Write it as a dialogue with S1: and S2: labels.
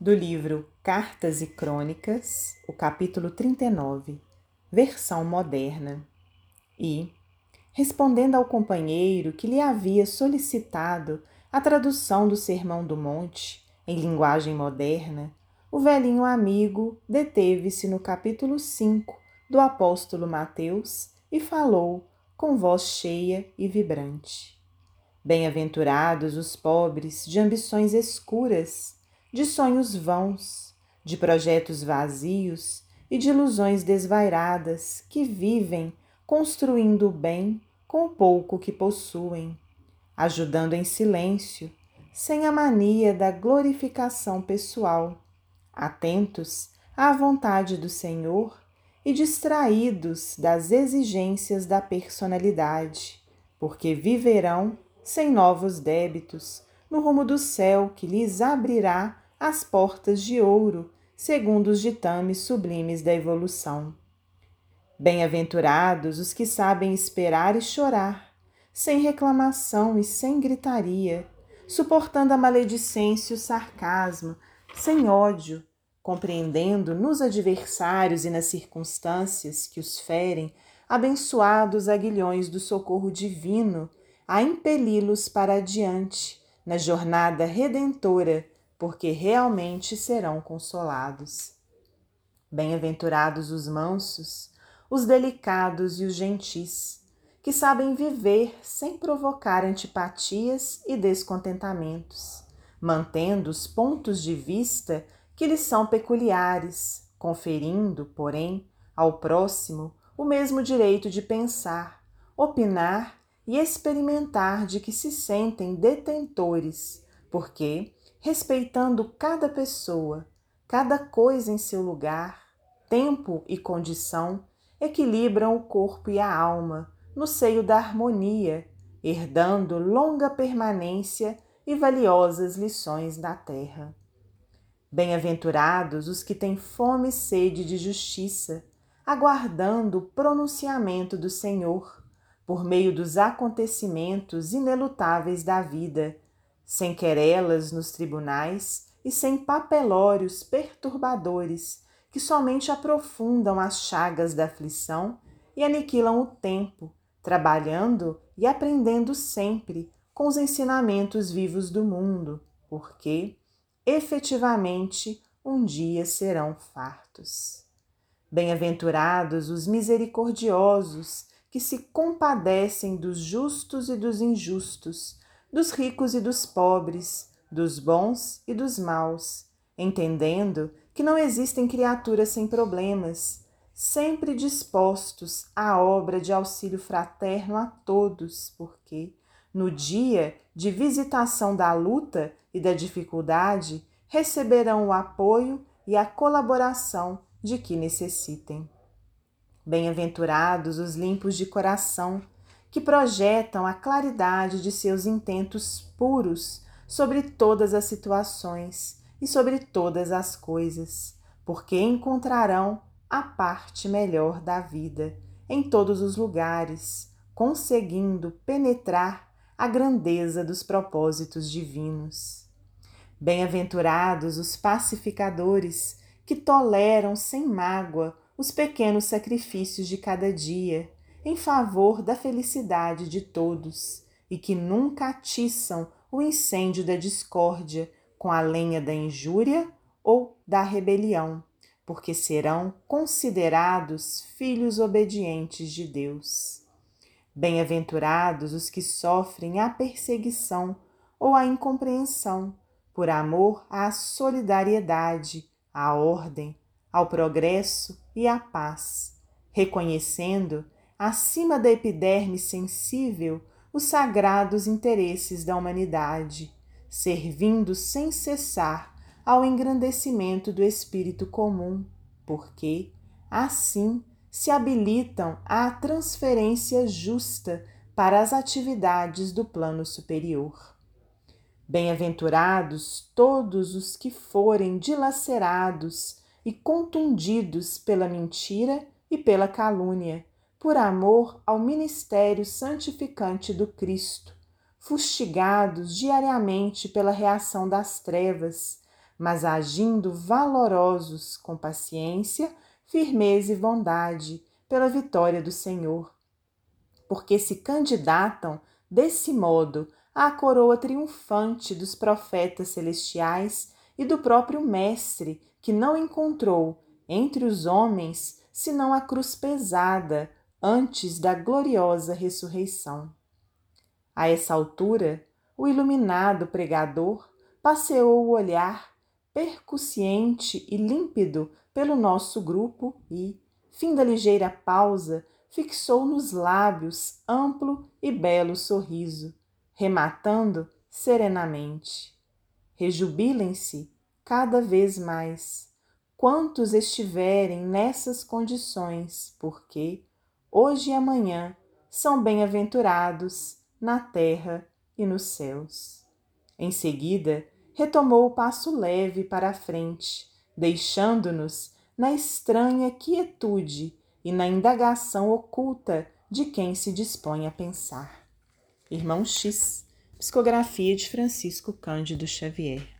S1: do livro Cartas e Crônicas, o capítulo 39, versão moderna. E, respondendo ao companheiro que lhe havia solicitado a tradução do Sermão do Monte em linguagem moderna, o velhinho amigo deteve-se no capítulo 5 do apóstolo Mateus e falou com voz cheia e vibrante. Bem-aventurados os pobres de ambições escuras, de sonhos vãos, de projetos vazios e de ilusões desvairadas que vivem construindo o bem com o pouco que possuem, ajudando em silêncio, sem a mania da glorificação pessoal, atentos à vontade do Senhor e distraídos das exigências da personalidade, porque viverão sem novos débitos, no rumo do céu que lhes abrirá as portas de ouro, segundo os ditames sublimes da evolução. Bem-aventurados os que sabem esperar e chorar, sem reclamação e sem gritaria, suportando a maledicência e o sarcasmo, sem ódio, compreendendo nos adversários e nas circunstâncias que os ferem abençoados aguilhões do socorro divino a impeli-los para adiante na jornada redentora, porque realmente serão consolados. Bem-aventurados os mansos, os delicados e os gentis, que sabem viver sem provocar antipatias e descontentamentos, mantendo os pontos de vista que lhes são peculiares, conferindo, porém, ao próximo o mesmo direito de pensar, opinar e experimentar de que se sentem detentores, porque, respeitando cada pessoa, cada coisa em seu lugar, tempo e condição, equilibram o corpo e a alma no seio da harmonia, herdando longa permanência e valiosas lições da terra. Bem-aventurados os que têm fome e sede de justiça, aguardando o pronunciamento do Senhor por meio dos acontecimentos inelutáveis da vida, sem querelas nos tribunais e sem papelórios perturbadores que somente aprofundam as chagas da aflição e aniquilam o tempo, trabalhando e aprendendo sempre com os ensinamentos vivos do mundo, porque, efetivamente, um dia serão fartos. Bem-aventurados os misericordiosos, que se compadecem dos justos e dos injustos, dos ricos e dos pobres, dos bons e dos maus, entendendo que não existem criaturas sem problemas, sempre dispostos à obra de auxílio fraterno a todos, porque, no dia de visitação da luta e da dificuldade, receberão o apoio e a colaboração de que necessitem. Bem-aventurados os limpos de coração, que projetam a claridade de seus intentos puros sobre todas as situações e sobre todas as coisas, porque encontrarão a parte melhor da vida em todos os lugares, conseguindo penetrar a grandeza dos propósitos divinos. Bem-aventurados os pacificadores que toleram sem mágoa os pequenos sacrifícios de cada dia em favor da felicidade de todos e que nunca atiçam o incêndio da discórdia com a lenha da injúria ou da rebelião, porque serão considerados filhos obedientes de Deus. Bem-aventurados os que sofrem a perseguição ou a incompreensão por amor à solidariedade, à ordem, ao progresso e à paz, reconhecendo, acima da epiderme sensível, os sagrados interesses da humanidade, servindo sem cessar ao engrandecimento do espírito comum, porque, assim, se habilitam à transferência justa para as atividades do plano superior. Bem-aventurados todos os que forem dilacerados e contundidos pela mentira e pela calúnia, por amor ao ministério santificante do Cristo, fustigados diariamente pela reação das trevas, mas agindo valorosos com paciência, firmeza e bondade pela vitória do Senhor. Porque se candidatam desse modo à coroa triunfante dos profetas celestiais e do próprio Mestre, que não encontrou entre os homens senão a cruz pesada antes da gloriosa ressurreição. A essa altura, o iluminado pregador passeou o olhar percussiente e límpido pelo nosso grupo e, fim da ligeira pausa, fixou nos lábios amplo e belo sorriso, rematando serenamente. Rejubilem-se cada vez mais, quantos estiverem nessas condições, porque, hoje e amanhã, são bem-aventurados na terra e nos céus. Em seguida, retomou o passo leve para a frente, deixando-nos na estranha quietude e na indagação oculta de quem se dispõe a pensar. Irmão X, Psicografia de Francisco Cândido Xavier.